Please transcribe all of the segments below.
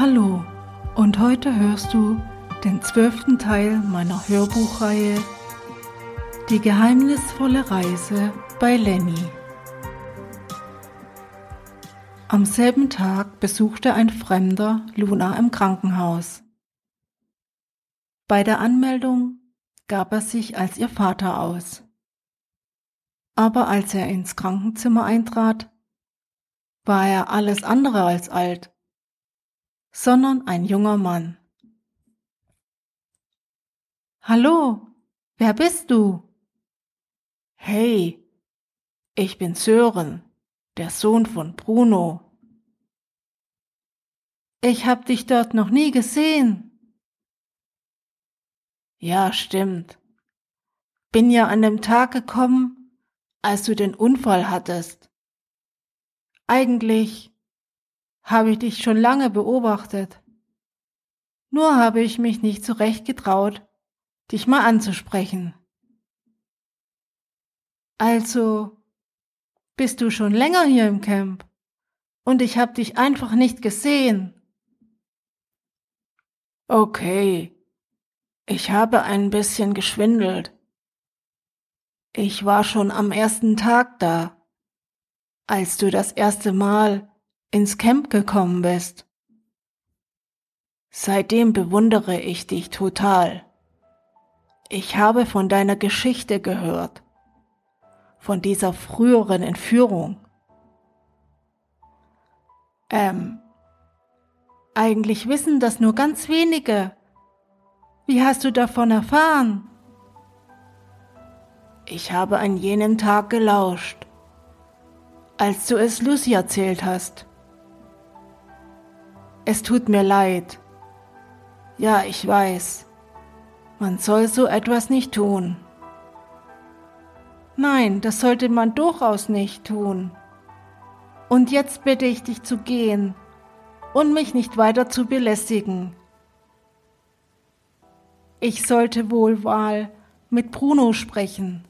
Hallo und heute hörst du den zwölften Teil meiner Hörbuchreihe Die geheimnisvolle Reise bei Lenny. Am selben Tag besuchte ein Fremder Luna im Krankenhaus. Bei der Anmeldung gab er sich als ihr Vater aus. Aber als er ins Krankenzimmer eintrat, war er alles andere als alt sondern ein junger Mann. Hallo, wer bist du? Hey, ich bin Sören, der Sohn von Bruno. Ich hab dich dort noch nie gesehen. Ja, stimmt. Bin ja an dem Tag gekommen, als du den Unfall hattest. Eigentlich habe ich dich schon lange beobachtet. Nur habe ich mich nicht zurecht getraut, dich mal anzusprechen. Also bist du schon länger hier im Camp und ich habe dich einfach nicht gesehen. Okay, ich habe ein bisschen geschwindelt. Ich war schon am ersten Tag da, als du das erste Mal ins Camp gekommen bist. Seitdem bewundere ich dich total. Ich habe von deiner Geschichte gehört, von dieser früheren Entführung. Ähm, eigentlich wissen das nur ganz wenige. Wie hast du davon erfahren? Ich habe an jenem Tag gelauscht, als du es Lucy erzählt hast. Es tut mir leid. Ja, ich weiß. Man soll so etwas nicht tun. Nein, das sollte man durchaus nicht tun. Und jetzt bitte ich dich zu gehen und mich nicht weiter zu belästigen. Ich sollte wohl mal mit Bruno sprechen.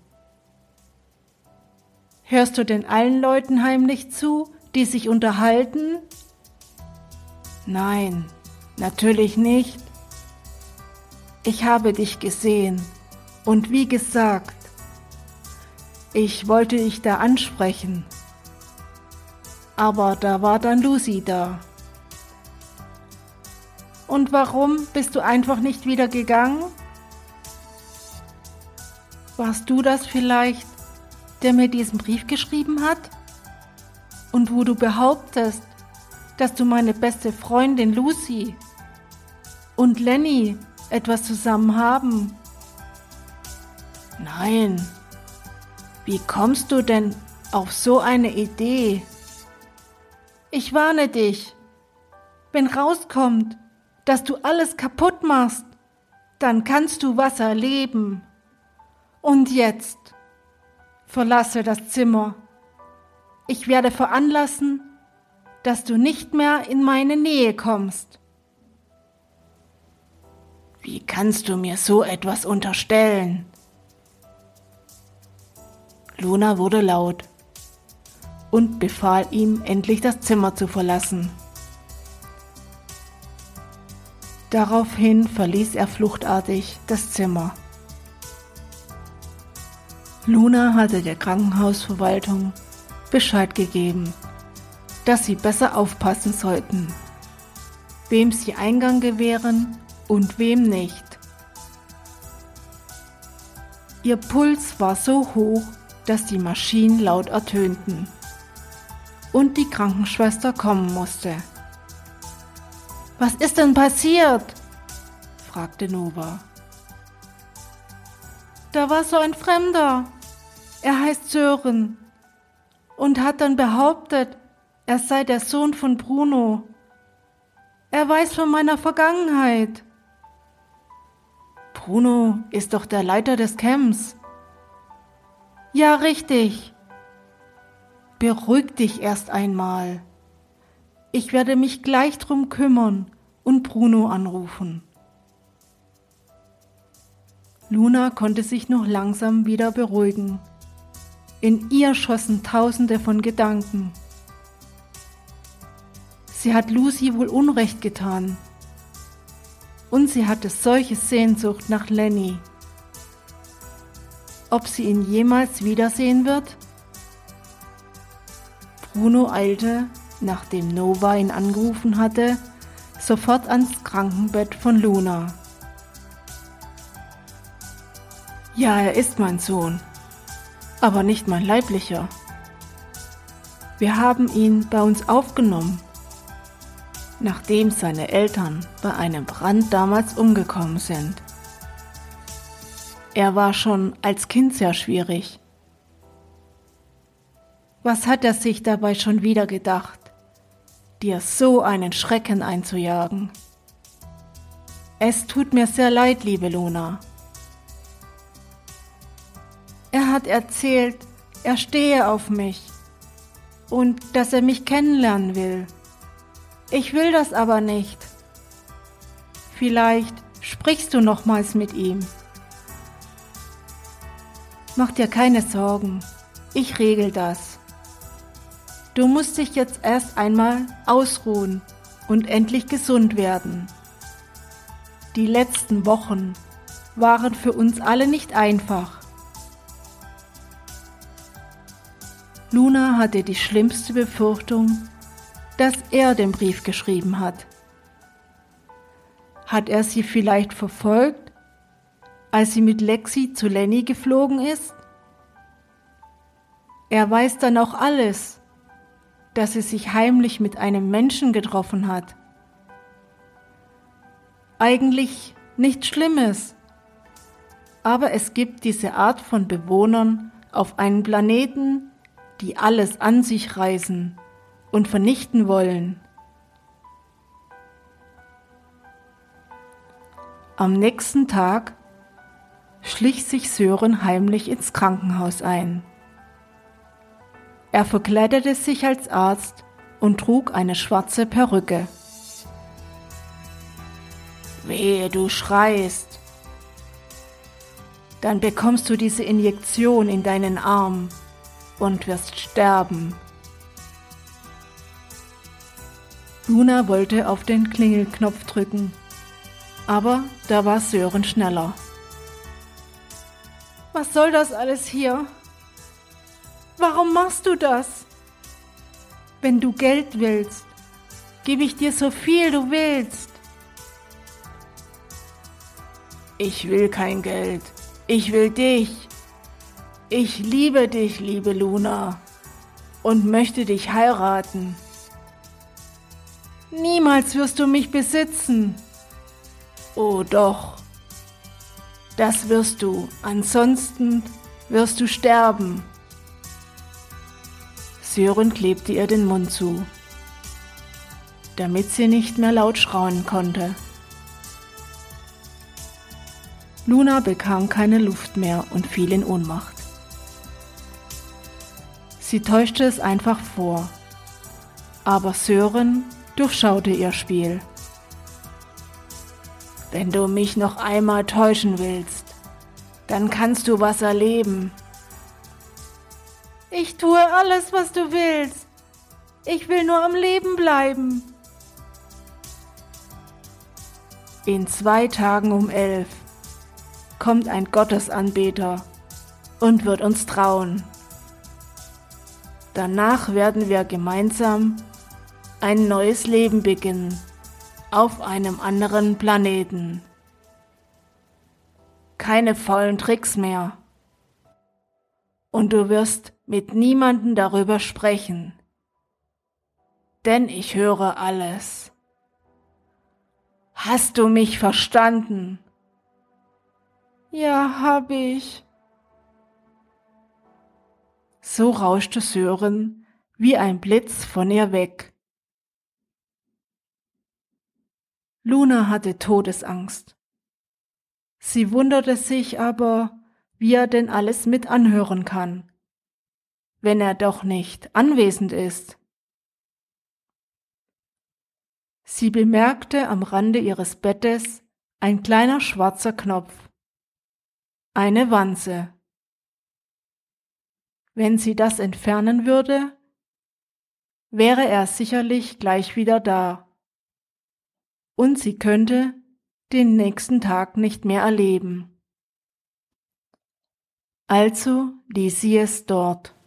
Hörst du denn allen Leuten heimlich zu, die sich unterhalten Nein, natürlich nicht. Ich habe dich gesehen und wie gesagt, ich wollte dich da ansprechen. Aber da war dann Lucy da. Und warum bist du einfach nicht wieder gegangen? Warst du das vielleicht, der mir diesen Brief geschrieben hat? Und wo du behauptest, dass du meine beste Freundin Lucy und Lenny etwas zusammen haben. Nein. Wie kommst du denn auf so eine Idee? Ich warne dich. Wenn rauskommt, dass du alles kaputt machst, dann kannst du was erleben. Und jetzt verlasse das Zimmer. Ich werde veranlassen, dass du nicht mehr in meine Nähe kommst. Wie kannst du mir so etwas unterstellen? Luna wurde laut und befahl ihm, endlich das Zimmer zu verlassen. Daraufhin verließ er fluchtartig das Zimmer. Luna hatte der Krankenhausverwaltung Bescheid gegeben dass sie besser aufpassen sollten, wem sie Eingang gewähren und wem nicht. Ihr Puls war so hoch, dass die Maschinen laut ertönten und die Krankenschwester kommen musste. Was ist denn passiert? fragte Nova. Da war so ein Fremder. Er heißt Sören und hat dann behauptet, er sei der Sohn von Bruno. Er weiß von meiner Vergangenheit. Bruno ist doch der Leiter des Camps. Ja, richtig. Beruhig dich erst einmal. Ich werde mich gleich drum kümmern und Bruno anrufen. Luna konnte sich noch langsam wieder beruhigen. In ihr schossen tausende von Gedanken. Sie hat Lucy wohl Unrecht getan. Und sie hatte solche Sehnsucht nach Lenny. Ob sie ihn jemals wiedersehen wird? Bruno eilte, nachdem Nova ihn angerufen hatte, sofort ans Krankenbett von Luna. Ja, er ist mein Sohn, aber nicht mein leiblicher. Wir haben ihn bei uns aufgenommen, nachdem seine Eltern bei einem Brand damals umgekommen sind. Er war schon als Kind sehr schwierig. Was hat er sich dabei schon wieder gedacht, dir so einen Schrecken einzujagen? Es tut mir sehr leid, liebe Luna. Er hat erzählt, er stehe auf mich und dass er mich kennenlernen will. Ich will das aber nicht. Vielleicht sprichst du nochmals mit ihm. Mach dir keine Sorgen, ich regel das. Du musst dich jetzt erst einmal ausruhen und endlich gesund werden. Die letzten Wochen waren für uns alle nicht einfach. Luna hatte die schlimmste Befürchtung, dass er den Brief geschrieben hat. Hat er sie vielleicht verfolgt, als sie mit Lexi zu Lenny geflogen ist? Er weiß dann auch alles, dass sie sich heimlich mit einem Menschen getroffen hat. Eigentlich nichts Schlimmes, aber es gibt diese Art von Bewohnern auf einem Planeten, die alles an sich reißen und vernichten wollen. Am nächsten Tag schlich sich Sören heimlich ins Krankenhaus ein. Er verkleidete sich als Arzt und trug eine schwarze Perücke. Wehe, du schreist. Dann bekommst du diese Injektion in deinen Arm und wirst sterben. Luna wollte auf den Klingelknopf drücken, aber da war Sören schneller. Was soll das alles hier? Warum machst du das? Wenn du Geld willst, gebe ich dir so viel du willst. Ich will kein Geld, ich will dich. Ich liebe dich, liebe Luna, und möchte dich heiraten. Niemals wirst du mich besitzen. Oh doch, das wirst du, ansonsten wirst du sterben. Sören klebte ihr den Mund zu, damit sie nicht mehr laut schrauen konnte. Luna bekam keine Luft mehr und fiel in Ohnmacht. Sie täuschte es einfach vor. Aber Sören durchschaute ihr Spiel. Wenn du mich noch einmal täuschen willst, dann kannst du was erleben. Ich tue alles, was du willst. Ich will nur am Leben bleiben. In zwei Tagen um elf kommt ein Gottesanbeter und wird uns trauen. Danach werden wir gemeinsam ein neues Leben beginnen auf einem anderen Planeten. Keine faulen Tricks mehr. Und du wirst mit niemanden darüber sprechen. Denn ich höre alles. Hast du mich verstanden? Ja, hab ich. So rauschte Sören wie ein Blitz von ihr weg. Luna hatte Todesangst. Sie wunderte sich aber, wie er denn alles mit anhören kann, wenn er doch nicht anwesend ist. Sie bemerkte am Rande ihres Bettes ein kleiner schwarzer Knopf, eine Wanze. Wenn sie das entfernen würde, wäre er sicherlich gleich wieder da. Und sie könnte den nächsten Tag nicht mehr erleben. Also ließ sie es dort.